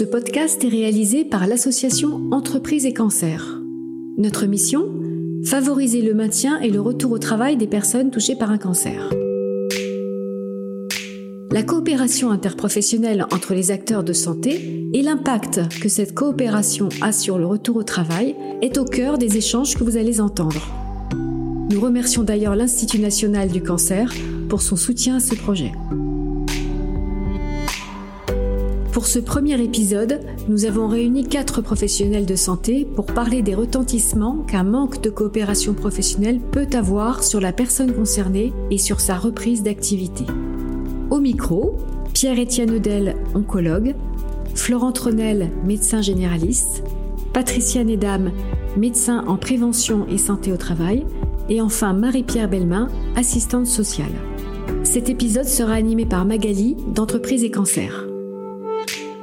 Ce podcast est réalisé par l'association Entreprises et Cancer. Notre mission Favoriser le maintien et le retour au travail des personnes touchées par un cancer. La coopération interprofessionnelle entre les acteurs de santé et l'impact que cette coopération a sur le retour au travail est au cœur des échanges que vous allez entendre. Nous remercions d'ailleurs l'Institut national du cancer pour son soutien à ce projet. Pour ce premier épisode, nous avons réuni quatre professionnels de santé pour parler des retentissements qu'un manque de coopération professionnelle peut avoir sur la personne concernée et sur sa reprise d'activité. Au micro, Pierre-Étienne Eudel, oncologue, Florent Tronel, médecin généraliste, Patricia Nedam, médecin en prévention et santé au travail, et enfin Marie-Pierre Belmain, assistante sociale. Cet épisode sera animé par Magali d'Entreprise et Cancer.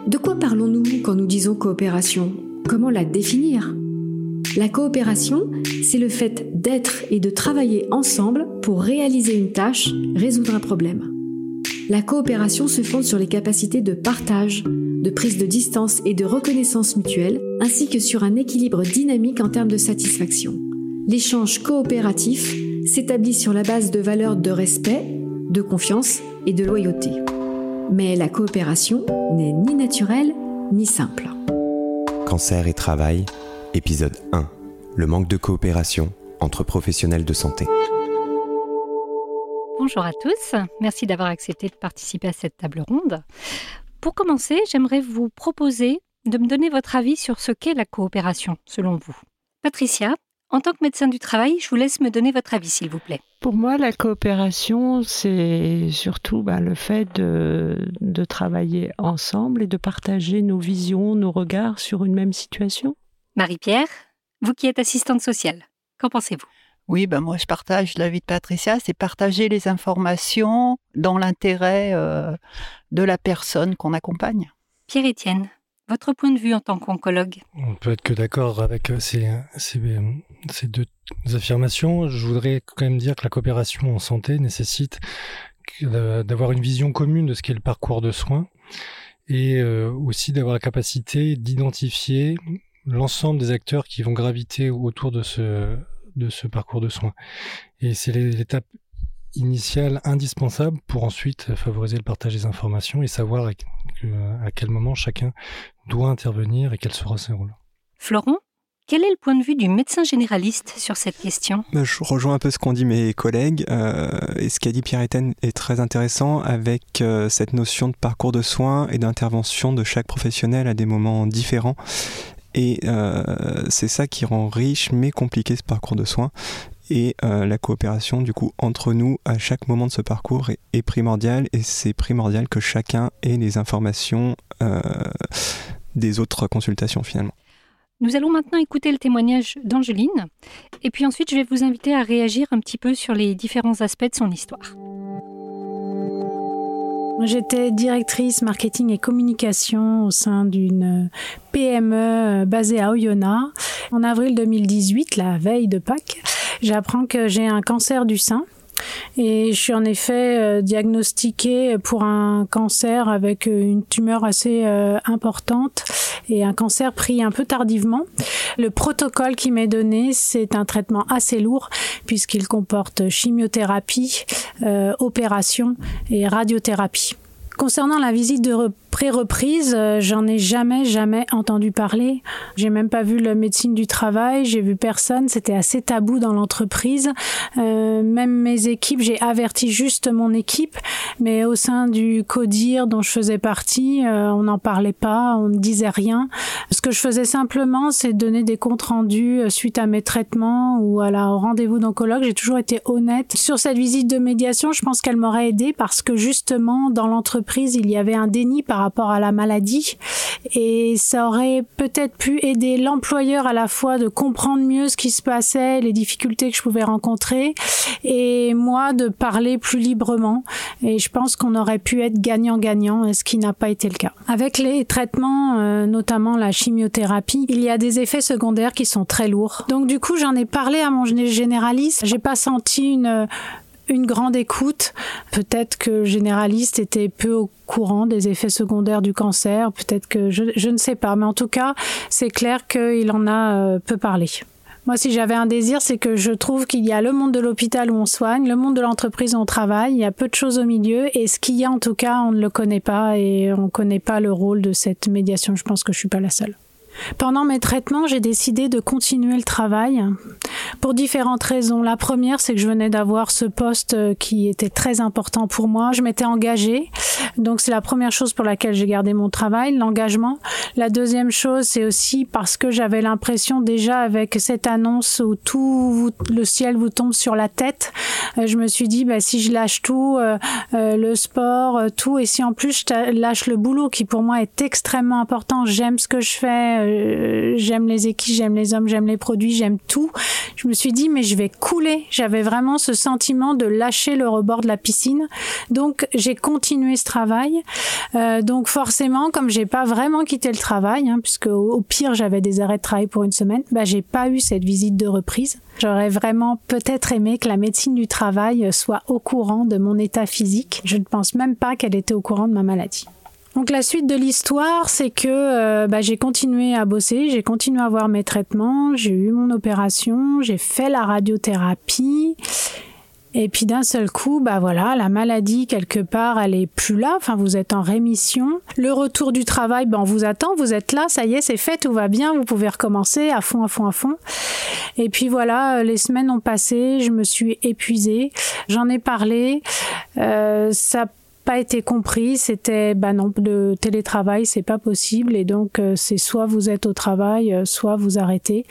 De quoi parlons-nous quand nous disons coopération? Comment la définir? La coopération, c'est le fait d'être et de travailler ensemble pour réaliser une tâche, résoudre un problème. La coopération se fonde sur les capacités de partage, de prise de distance et de reconnaissance mutuelle, ainsi que sur un équilibre dynamique en termes de satisfaction. L'échange coopératif s'établit sur la base de valeurs de respect, de confiance et de loyauté. Mais la coopération n'est ni naturelle ni simple. Cancer et travail, épisode 1. Le manque de coopération entre professionnels de santé. Bonjour à tous, merci d'avoir accepté de participer à cette table ronde. Pour commencer, j'aimerais vous proposer de me donner votre avis sur ce qu'est la coopération, selon vous. Patricia, en tant que médecin du travail, je vous laisse me donner votre avis, s'il vous plaît. Pour moi, la coopération, c'est surtout bah, le fait de, de, travailler ensemble et de partager nos visions, nos regards sur une même situation. Marie-Pierre, vous qui êtes assistante sociale, qu'en pensez-vous? Oui, ben moi je partage l'avis de Patricia, c'est partager les informations dans l'intérêt euh, de la personne qu'on accompagne. Pierre-Étienne, votre point de vue en tant qu'oncologue On peut être que d'accord avec euh, ces, ces, ces, deux affirmations. Je voudrais quand même dire que la coopération en santé nécessite d'avoir une vision commune de ce qu'est le parcours de soins et euh, aussi d'avoir la capacité d'identifier l'ensemble des acteurs qui vont graviter autour de ce, de ce parcours de soins. Et c'est l'étape initiale indispensable pour ensuite favoriser le partage des informations et savoir à quel moment chacun doit intervenir et quel sera son rôle. Florent quel est le point de vue du médecin généraliste sur cette question? Bah, Je rejoins un peu ce qu'ont dit mes collègues euh, et ce qu'a dit Pierre-Étienne est très intéressant avec euh, cette notion de parcours de soins et d'intervention de chaque professionnel à des moments différents. Et euh, c'est ça qui rend riche mais compliqué ce parcours de soins et euh, la coopération du coup entre nous à chaque moment de ce parcours est, primordiale et c'est primordial que chacun ait les informations euh, des autres consultations finalement. Nous allons maintenant écouter le témoignage d'Angeline et puis ensuite je vais vous inviter à réagir un petit peu sur les différents aspects de son histoire. J'étais directrice marketing et communication au sein d'une PME basée à Oyonnax. En avril 2018, la veille de Pâques, j'apprends que j'ai un cancer du sein. Et je suis en effet euh, diagnostiquée pour un cancer avec une tumeur assez euh, importante et un cancer pris un peu tardivement. Le protocole qui m'est donné, c'est un traitement assez lourd puisqu'il comporte chimiothérapie, euh, opération et radiothérapie. Concernant la visite de pré-reprise, euh, j'en ai jamais, jamais entendu parler. J'ai même pas vu le médecine du travail, j'ai vu personne, c'était assez tabou dans l'entreprise. Euh, même mes équipes, j'ai averti juste mon équipe, mais au sein du CODIR dont je faisais partie, euh, on n'en parlait pas, on ne disait rien. Ce que je faisais simplement, c'est donner des comptes rendus suite à mes traitements ou à la rendez-vous d'oncologue. J'ai toujours été honnête. Sur cette visite de médiation, je pense qu'elle m'aurait aidé parce que justement, dans l'entreprise, il y avait un déni par rapport à la maladie et ça aurait peut-être pu aider l'employeur à la fois de comprendre mieux ce qui se passait, les difficultés que je pouvais rencontrer et moi de parler plus librement et je pense qu'on aurait pu être gagnant-gagnant, ce qui n'a pas été le cas. Avec les traitements, euh, notamment la chimiothérapie, il y a des effets secondaires qui sont très lourds. Donc du coup, j'en ai parlé à mon généraliste. J'ai pas senti une une grande écoute. Peut-être que généraliste était peu au courant des effets secondaires du cancer. Peut-être que je, je, ne sais pas. Mais en tout cas, c'est clair qu'il en a euh, peu parlé. Moi, si j'avais un désir, c'est que je trouve qu'il y a le monde de l'hôpital où on soigne, le monde de l'entreprise où on travaille, il y a peu de choses au milieu, et ce qu'il y a en tout cas, on ne le connaît pas et on ne connaît pas le rôle de cette médiation. Je pense que je suis pas la seule. Pendant mes traitements, j'ai décidé de continuer le travail pour différentes raisons. La première, c'est que je venais d'avoir ce poste euh, qui était très important pour moi. Je m'étais engagée. Donc c'est la première chose pour laquelle j'ai gardé mon travail, l'engagement. La deuxième chose, c'est aussi parce que j'avais l'impression déjà avec cette annonce où tout le ciel vous tombe sur la tête, euh, je me suis dit bah si je lâche tout, euh, le sport, tout et si en plus je lâche le boulot qui pour moi est extrêmement important, j'aime ce que je fais, euh, j'aime les équipes, j'aime les hommes, j'aime les produits, j'aime tout. Je me suis dit mais je vais couler. J'avais vraiment ce sentiment de lâcher le rebord de la piscine. Donc j'ai continué ce travail. Euh, donc forcément, comme j'ai pas vraiment quitté le travail, hein, puisque au, pire j'avais des arrêts de travail pour une semaine, bah j'ai pas eu cette visite de reprise. J'aurais vraiment peut-être aimé que la médecine du travail soit au courant de mon état physique. Je ne pense même pas qu'elle était au courant de ma maladie. Donc la suite de l'histoire, c'est que euh, bah, j'ai continué à bosser, j'ai continué à avoir mes traitements, j'ai eu mon opération, j'ai fait la radiothérapie. Et puis d'un seul coup, bah voilà, la maladie quelque part, elle est plus là. Enfin, vous êtes en rémission. Le retour du travail, ben on vous attend, vous êtes là, ça y est, c'est fait, tout va bien, vous pouvez recommencer à fond, à fond, à fond. Et puis voilà, les semaines ont passé, je me suis épuisée. J'en ai parlé. Euh, ça pas été compris. C'était bah non, le télétravail, c'est pas possible et donc euh, c'est soit vous êtes au travail, euh, soit vous arrêtez.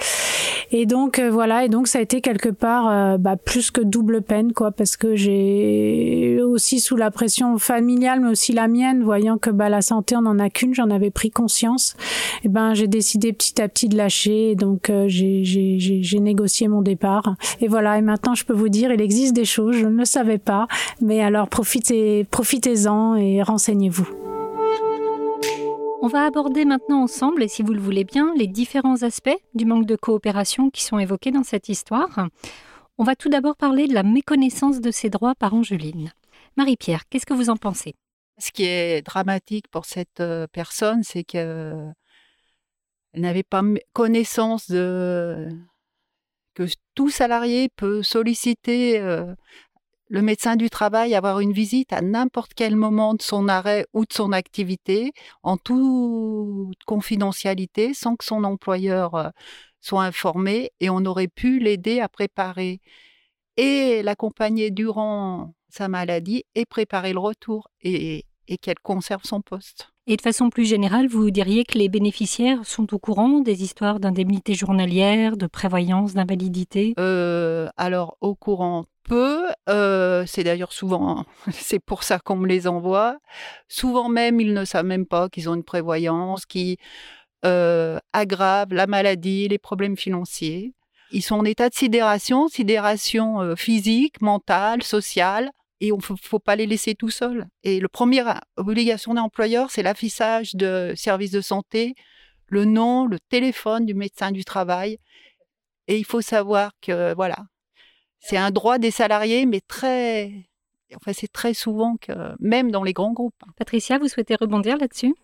Et donc euh, voilà, et donc ça a été quelque part bah, plus que double peine quoi, parce que j'ai aussi sous la pression familiale, mais aussi la mienne, voyant que bah la santé on en a qu'une, j'en avais pris conscience. Et ben j'ai décidé petit à petit de lâcher, et donc j'ai j'ai négocié mon départ. Et voilà, et maintenant je peux vous dire, il existe des choses, je ne le savais pas, mais alors profitez profitez et renseignez-vous. On va aborder maintenant ensemble, et si vous le voulez bien, les différents aspects du manque de coopération qui sont évoqués dans cette histoire. On va tout d'abord parler de la méconnaissance de ses droits par Angeline. Marie-Pierre, qu'est-ce que vous en pensez? Ce qui est dramatique pour cette euh, personne, c'est qu'elle n'avait pas connaissance de que tout salarié peut solliciter euh, le médecin du travail avoir une visite à n'importe quel moment de son arrêt ou de son activité en toute confidentialité sans que son employeur euh, soit informé et on aurait pu l'aider à préparer et l'accompagner durant sa maladie et préparer le retour et, qu'elle conserve son poste. Et de façon plus générale, vous diriez que les bénéficiaires sont au courant des histoires d'indemnité journalière, de prévoyance, d'invalidité? Euh, Alors, au courant, peu. Euh, c'est d'ailleurs souvent, c'est pour ça qu'on me les envoie. Souvent même, ils ne savent même pas qu'ils ont une prévoyance qui euh, aggrave la maladie, les problèmes financiers. Ils sont en état de sidération, sidération physique, mentale, sociale, et on ne faut pas les laisser tout seuls. Et la première obligation d'un employeur, c'est l'affichage de services de santé, le nom, le téléphone du médecin du travail. Et il faut savoir que, voilà, c'est un droit des salariés, mais très. Enfin, c'est très souvent que, même dans les grands groupes. Patricia, vous souhaitez rebondir là-dessus?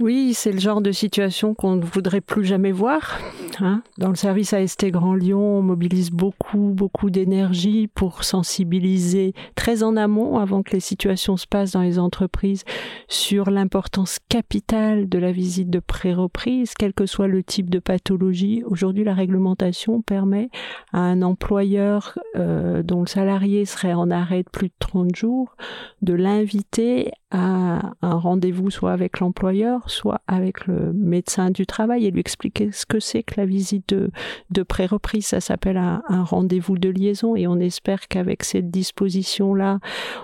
Oui, c'est le genre de situation qu'on ne voudrait plus jamais voir. Hein? Dans le service AST Grand Lyon, on mobilise beaucoup, beaucoup d'énergie pour sensibiliser très en amont, avant que les situations se passent dans les entreprises, sur l'importance capitale de la visite de pré-reprise, quel que soit le type de pathologie. Aujourd'hui, la réglementation permet à un employeur euh, dont le salarié serait en arrêt de plus de 30 jours de l'inviter un rendez-vous soit avec l'employeur, soit avec le médecin du travail et lui expliquer ce que c'est que la visite de, de pré-reprise. Ça s'appelle un, rendez-vous de liaison et on espère qu'avec cette disposition-là,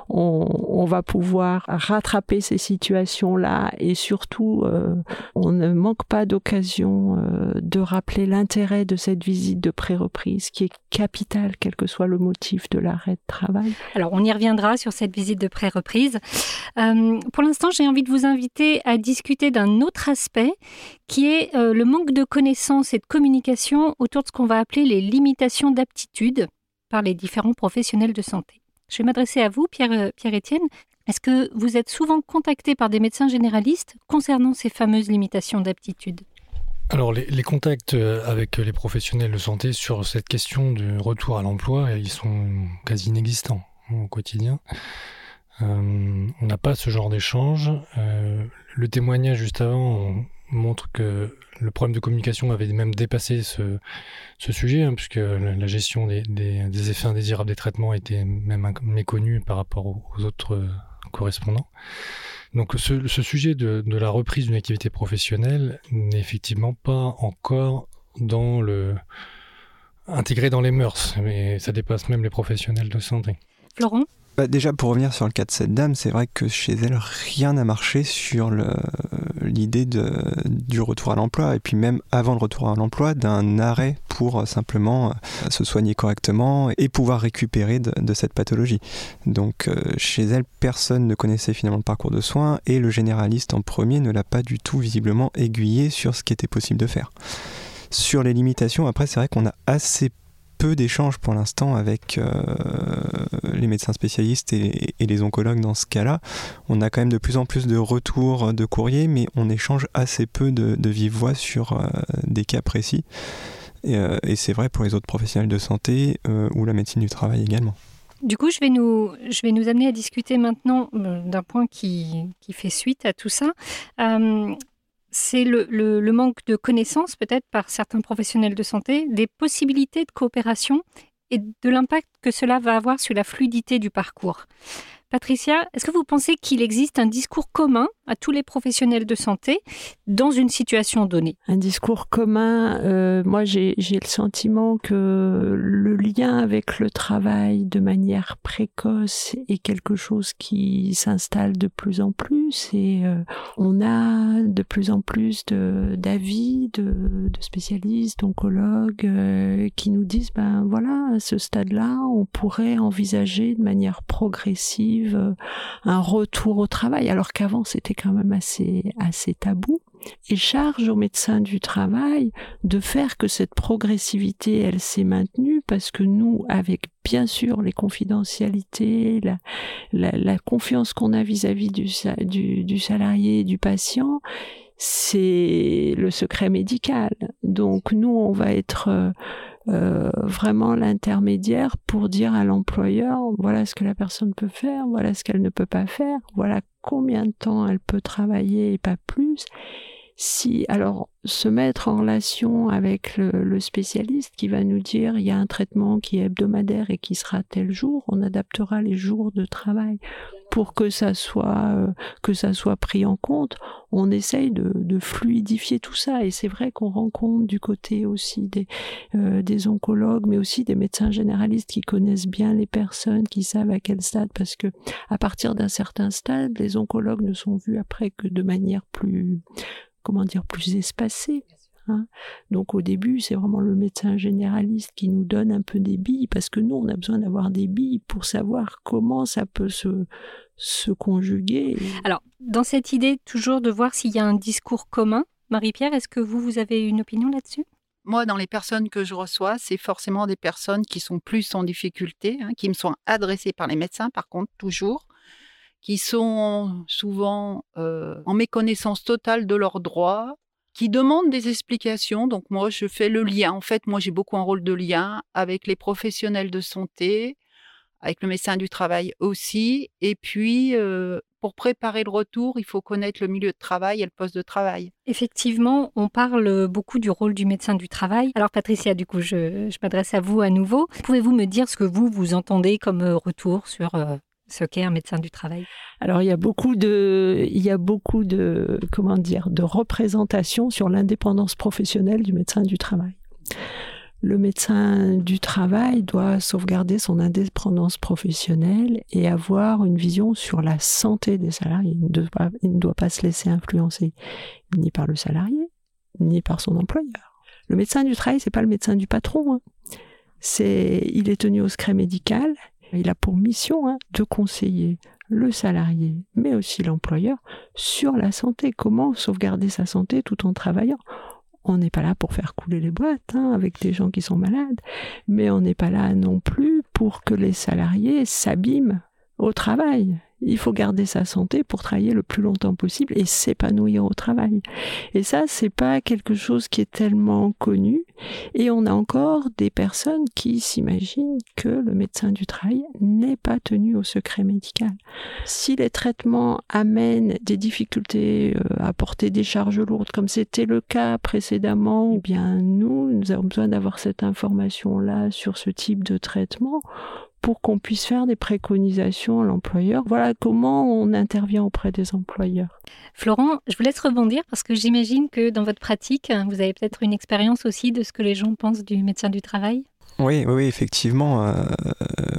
on, on, va pouvoir rattraper ces situations-là et surtout, euh, on ne manque pas d'occasion euh, de rappeler l'intérêt de cette visite de pré-reprise qui est capitale, quel que soit le motif de l'arrêt de travail. Alors, on y reviendra sur cette visite de pré-reprise. Euh, euh, pour l'instant, j'ai envie de vous inviter à discuter d'un autre aspect qui est euh, le manque de connaissances et de communication autour de ce qu'on va appeler les limitations d'aptitude par les différents professionnels de santé. Je vais m'adresser à vous, Pierre, Pierre-Étienne. Est-ce que vous êtes souvent contacté par des médecins généralistes concernant ces fameuses limitations d'aptitude? Alors les, contacts euh, avec les professionnels de santé sur cette question du retour à l'emploi, ils sont quasi inexistants au quotidien. Euh, on n'a pas ce genre d'échange. Euh, le témoignage juste avant montre que le problème de communication avait même dépassé ce, sujet, hein, puisque la, gestion des, effets indésirables des traitements était même méconnue par rapport aux, autres correspondants. Donc ce, sujet de, la reprise d'une activité professionnelle n'est effectivement pas encore intégré dans les mœurs, mais ça dépasse même les professionnels de santé. Florent? Bah, déjà, pour revenir sur le cas de cette dame, c'est vrai que chez elle, rien n'a marché sur l'idée du retour à l'emploi, et puis même avant le retour à l'emploi, d'un arrêt pour euh, simplement euh, se soigner correctement et pouvoir récupérer de, cette pathologie. Donc euh, chez elle, personne ne connaissait finalement le parcours de soins, et le généraliste en premier ne l'a pas du tout visiblement aiguillé sur ce qui était possible de faire. Sur les limitations, après, c'est vrai qu'on a assez peu d'échanges pour l'instant avec euh, les médecins spécialistes et, les oncologues dans ce cas-là. On a quand même de plus en plus de retours de courriers, mais on échange assez peu de, vive voix sur euh, des cas précis. Euh, et, c'est vrai pour les autres professionnels de santé ou la médecine du travail également. Du coup, je vais nous, je vais nous amener à discuter maintenant d'un point qui, qui, fait suite à tout ça c'est le, manque de connaissances, peut-être par certains professionnels de santé, des possibilités de coopération et de l'impact que cela va avoir sur la fluidité du parcours. Patricia, est-ce que vous pensez qu'il existe un discours commun à tous les professionnels de santé dans une situation donnée? Un discours commun, euh, moi j'ai le sentiment que le lien avec le travail de manière précoce est quelque chose qui s'installe de plus en plus et euh, on a de plus en plus d'avis de, de, spécialistes, d'oncologues euh, qui nous disent ben voilà, à ce stade-là, on pourrait envisager de manière progressive un retour au travail alors qu'avant c'était quand même assez, assez tabou et charge aux médecins du travail de faire que cette progressivité, elle s'est maintenue parce que nous, avec bien sûr les confidentialités, la, la, confiance qu'on a vis-à-vis du, du, du salarié, du patient, c'est le secret médical. Donc nous, on va être euh, vraiment l'intermédiaire pour dire à l'employeur voilà ce que la personne peut faire, voilà ce qu'elle ne peut pas faire, voilà combien de temps elle peut travailler et pas plus. Si alors se mettre en relation avec le, spécialiste qui va nous dire il y a un traitement qui est hebdomadaire et qui sera tel jour, on adaptera les jours de travail pour que ça soit euh, que ça soit pris en compte. On essaye de, fluidifier tout ça et c'est vrai qu'on rencontre du côté aussi des, euh, des oncologues, mais aussi des médecins généralistes qui connaissent bien les personnes, qui savent à quel stade, parce que à partir d'un certain stade, les oncologues ne sont vus après que de manière plus comment dire plus espacée. Hein. Donc au début, c'est vraiment le médecin généraliste qui nous donne un peu des billes, parce que nous, on a besoin d'avoir des billes pour savoir comment ça peut se, se conjuguer. Alors, dans cette idée toujours de voir s'il y a un discours commun, Marie-Pierre, est-ce que vous, vous avez une opinion là-dessus? Moi, dans les personnes que je reçois, c'est forcément des personnes qui sont plus en difficulté, hein, qui me sont adressées par les médecins, par contre, toujours, qui sont souvent euh, en méconnaissance totale de leurs droits, qui demandent des explications. Donc moi, je fais le lien. En fait, moi, j'ai beaucoup un rôle de lien avec les professionnels de santé, avec le médecin du travail aussi. Et puis, euh, pour préparer le retour, il faut connaître le milieu de travail et le poste de travail. Effectivement, on parle beaucoup du rôle du médecin du travail. Alors Patricia, du coup, je, m'adresse à vous à nouveau. Pouvez-vous me dire ce que vous, vous entendez comme retour sur euh, ce qu'est un médecin du travail? Alors il y a beaucoup de, il y a beaucoup de, comment dire, de représentations sur l'indépendance professionnelle du médecin du travail. Le médecin du travail doit sauvegarder son indépendance professionnelle et avoir une vision sur la santé des salariés. Il ne doit pas, se laisser influencer ni par le salarié, ni par son employeur. Le médecin du travail, c'est pas le médecin du patron. Hein. C'est, il est tenu au secret médical il a pour mission hein, de conseiller le salarié, mais aussi l'employeur, sur la santé. Comment sauvegarder sa santé tout en travaillant? On n'est pas là pour faire couler les boîtes hein, avec des gens qui sont malades, mais on n'est pas là non plus pour que les salariés s'abîment au travail il faut garder sa santé pour travailler le plus longtemps possible et s'épanouir au travail. Et ça, c'est pas quelque chose qui est tellement connu. Et on a encore des personnes qui s'imaginent que le médecin du travail n'est pas tenu au secret médical. Si les traitements amènent des difficultés euh, à porter des charges lourdes, comme c'était le cas précédemment, ou eh bien nous, nous avons besoin d'avoir cette information-là sur ce type de traitement pour qu'on puisse faire des préconisations à l'employeur. Voilà comment on intervient auprès des employeurs. Florent, je vous laisse rebondir parce que j'imagine que dans votre pratique, vous avez peut-être une expérience aussi de ce que les gens pensent du médecin du travail. Oui, oui, effectivement, euh,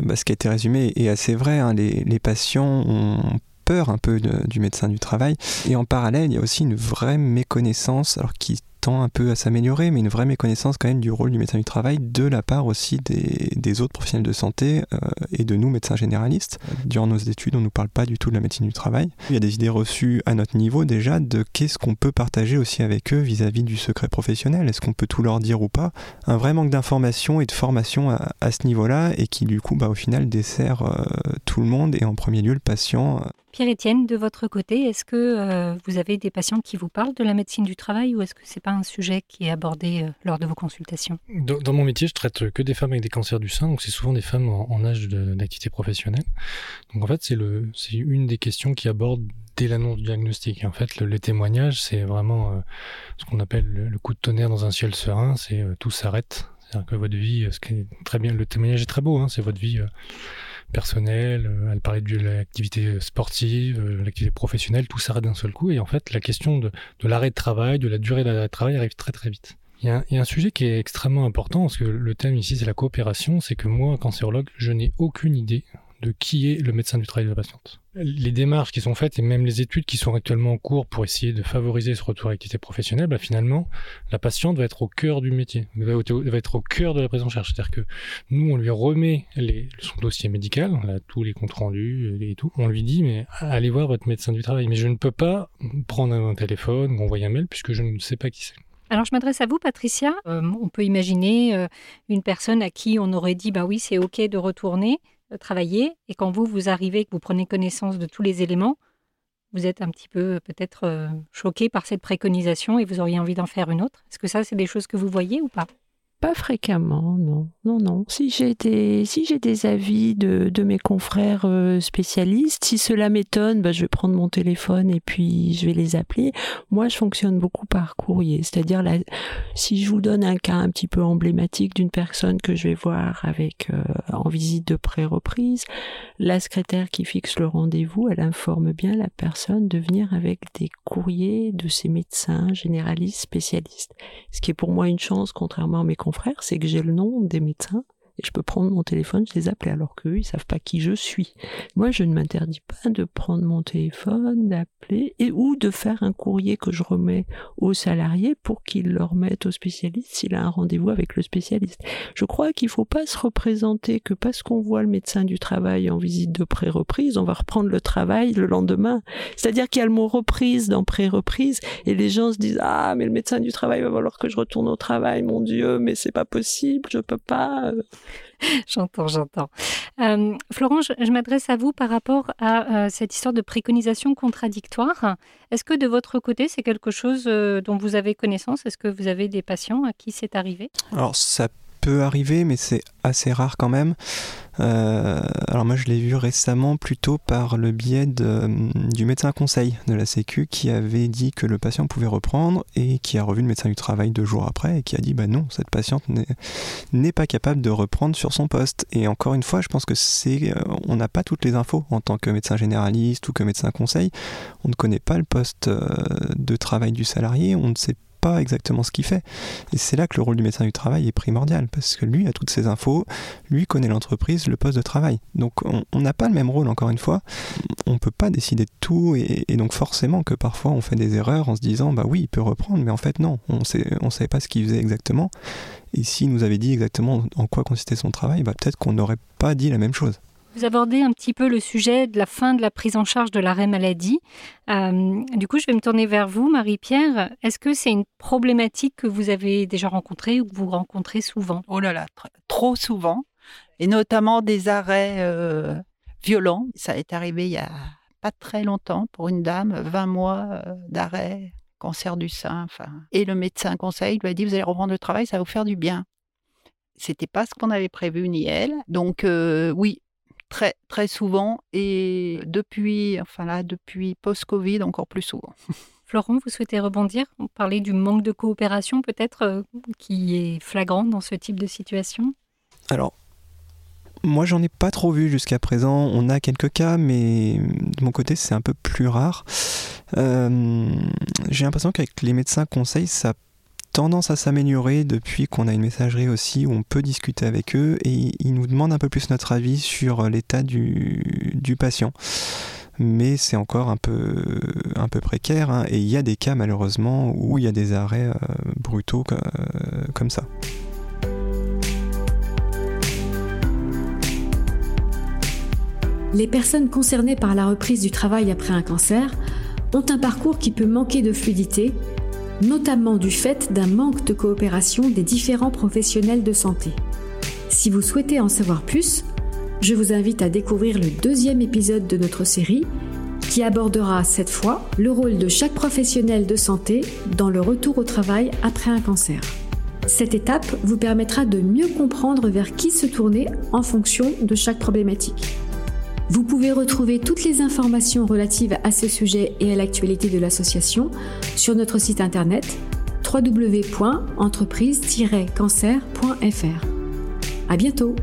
bah, ce qui a été résumé est assez vrai. Hein. Les, les, patients ont peur un peu du médecin du travail. Et en parallèle, il y a aussi une vraie méconnaissance, alors qui un peu à s'améliorer, mais une vraie méconnaissance quand même du rôle du médecin du travail de la part aussi des, autres professionnels de santé euh, et de nous, médecins généralistes. Durant nos études, on ne nous parle pas du tout de la médecine du travail. Il y a des idées reçues à notre niveau déjà de qu'est-ce qu'on peut partager aussi avec eux vis-à-vis du secret professionnel. Est-ce qu'on peut tout leur dire ou pas? Un vrai manque d'information et de formation à, ce niveau-là et qui du coup, bah, au final, dessert euh, tout le monde et en premier lieu le patient. Pierre-Étienne, de votre côté, est-ce que euh, vous avez des patients qui vous parlent de la médecine du travail ou est-ce que c'est pas un sujet qui est abordé euh, lors de vos consultations? Dans, mon métier, je traite que des femmes avec des cancers du sein, donc c'est souvent des femmes en, âge d'activité professionnelle. Donc en fait, c'est une des questions qui aborde dès l'annonce du diagnostic. en fait, le, les témoignages, c'est vraiment euh, ce qu'on appelle le, coup de tonnerre dans un ciel serein, c'est tout s'arrête. C'est-à-dire que votre vie, ce qui est très bien, le témoignage est très beau, hein, c'est votre vie personnelle, euh, elle parlait de l'activité sportive, euh, l'activité professionnelle, tout s'arrête d'un seul coup. Et en fait, la question de, l'arrêt de travail, de la durée de l'arrêt de travail arrive très très vite. Il y, a un, sujet qui est extrêmement important, parce que le thème ici c'est la coopération, c'est que moi, cancérologue, je n'ai aucune idée de qui est le médecin du travail de la patiente. Les démarches qui sont faites et même les études qui sont actuellement en cours pour essayer de favoriser ce retour à l'activité professionnelle, bah, finalement, la patiente va être au cœur du métier, va être au cœur de la prise en charge. C'est-à-dire que nous, on lui remet son dossier médical, on a tous les comptes rendus et tout. On lui dit, mais allez voir votre médecin du travail. Mais je ne peux pas prendre un téléphone ou envoyer un mail puisque je ne sais pas qui c'est. Alors je m'adresse à vous, Patricia. Euh, on peut imaginer euh, une personne à qui on aurait dit, bah oui, c'est OK de retourner travailler et quand vous, vous arrivez, que vous prenez connaissance de tous les éléments, vous êtes un petit peu peut-être euh, choqué par cette préconisation et vous auriez envie d'en faire une autre. Est-ce que ça, c'est des choses que vous voyez ou pas? Pas fréquemment, non. Non, non. Si j'ai des, si j'ai des avis de, de, mes confrères euh, spécialistes, si cela m'étonne, bah, je vais prendre mon téléphone et puis je vais les appeler. Moi, je fonctionne beaucoup par courrier. C'est-à-dire, si je vous donne un cas un petit peu emblématique d'une personne que je vais voir avec euh, en visite de pré-reprise, la secrétaire qui fixe le rendez-vous, elle informe bien la personne de venir avec des courriers de ses médecins généralistes spécialistes. Ce qui est pour moi une chance, contrairement à mes confrères frère, c'est que j'ai le nom des médecins et je peux prendre mon téléphone, je les appeler alors qu'eux, ils savent pas qui je suis. Moi, je ne m'interdis pas de prendre mon téléphone, d'appeler et ou de faire un courrier que je remets au salarié pour qu'il le remette au spécialiste s'il a un rendez-vous avec le spécialiste. Je crois qu'il faut pas se représenter que parce qu'on voit le médecin du travail en visite de pré-reprise, on va reprendre le travail le lendemain. C'est-à-dire qu'il y a le mot reprise dans pré-reprise et les gens se disent ah mais le médecin du travail va falloir que je retourne au travail, mon Dieu, mais c'est pas possible, je peux pas. j'entends, j'entends. Euh, Florent, je, m'adresse à vous par rapport à euh, cette histoire de préconisation contradictoire. Est-ce que de votre côté, c'est quelque chose euh, dont vous avez connaissance? Est-ce que vous avez des patients à qui c'est arrivé? Peut arriver, mais c'est assez rare quand même. Euh, alors moi je l'ai vu récemment plutôt par le biais du médecin conseil de la Sécu qui avait dit que le patient pouvait reprendre et qui a revu le médecin du travail deux jours après et qui a dit bah non cette patiente n'est pas capable de reprendre sur son poste. Et encore une fois je pense que c'est euh, on n'a pas toutes les infos en tant que médecin généraliste ou que médecin conseil. On ne connaît pas le poste euh, de travail du salarié, on ne sait pas exactement ce qu'il fait. Et c'est là que le rôle du médecin du travail est primordial, parce que lui a toutes ces infos, lui connaît l'entreprise, le poste de travail. Donc on n'a pas le même rôle, encore une fois. On peut pas décider de tout, et, donc forcément que parfois on fait des erreurs en se disant, bah oui, il peut reprendre, mais en fait non, on ne on savait pas ce qu'il faisait exactement. Et s'il nous avait dit exactement en quoi consistait son travail, bah peut-être qu'on n'aurait pas dit la même chose. Vous abordez un petit peu le sujet de la fin de la prise en charge de l'arrêt maladie. Euh, du coup, je vais me tourner vers vous, Marie-Pierre. Est-ce que c'est une problématique que vous avez déjà rencontrée ou que vous rencontrez souvent? Oh là là, trop souvent. Et notamment des arrêts euh, violents. Ça est arrivé il y a pas très longtemps pour une dame, 20 mois euh, d'arrêt, cancer du sein. Enfin, et le médecin conseil lui a dit, vous allez reprendre le travail, ça va vous faire du bien. C'était pas ce qu'on avait prévu ni elle. Donc oui, très, très souvent et depuis, enfin là, depuis post-Covid, encore plus souvent. Florent, vous souhaitez rebondir Parler du manque de coopération peut-être euh, qui est flagrant dans ce type de situation? Alors, moi, j'en ai pas trop vu jusqu'à présent. On a quelques cas, mais de mon côté, c'est un peu plus rare. Euh, j'ai l'impression qu'avec les médecins conseils, ça tendance à s'améliorer depuis qu'on a une messagerie aussi où on peut discuter avec eux et ils nous demandent un peu plus notre avis sur l'état du, patient. Mais c'est encore un peu, un peu précaire hein, et il y a des cas malheureusement où il y a des arrêts euh, brutaux euh, comme ça. Les personnes concernées par la reprise du travail après un cancer ont un parcours qui peut manquer de fluidité notamment du fait d'un manque de coopération des différents professionnels de santé. Si vous souhaitez en savoir plus, je vous invite à découvrir le deuxième épisode de notre série qui abordera cette fois le rôle de chaque professionnel de santé dans le retour au travail après un cancer. Cette étape vous permettra de mieux comprendre vers qui se tourner en fonction de chaque problématique. Vous pouvez retrouver toutes les informations relatives à ce sujet et à l'actualité de l'association sur notre site internet www.entreprise-cancer.fr. À bientôt!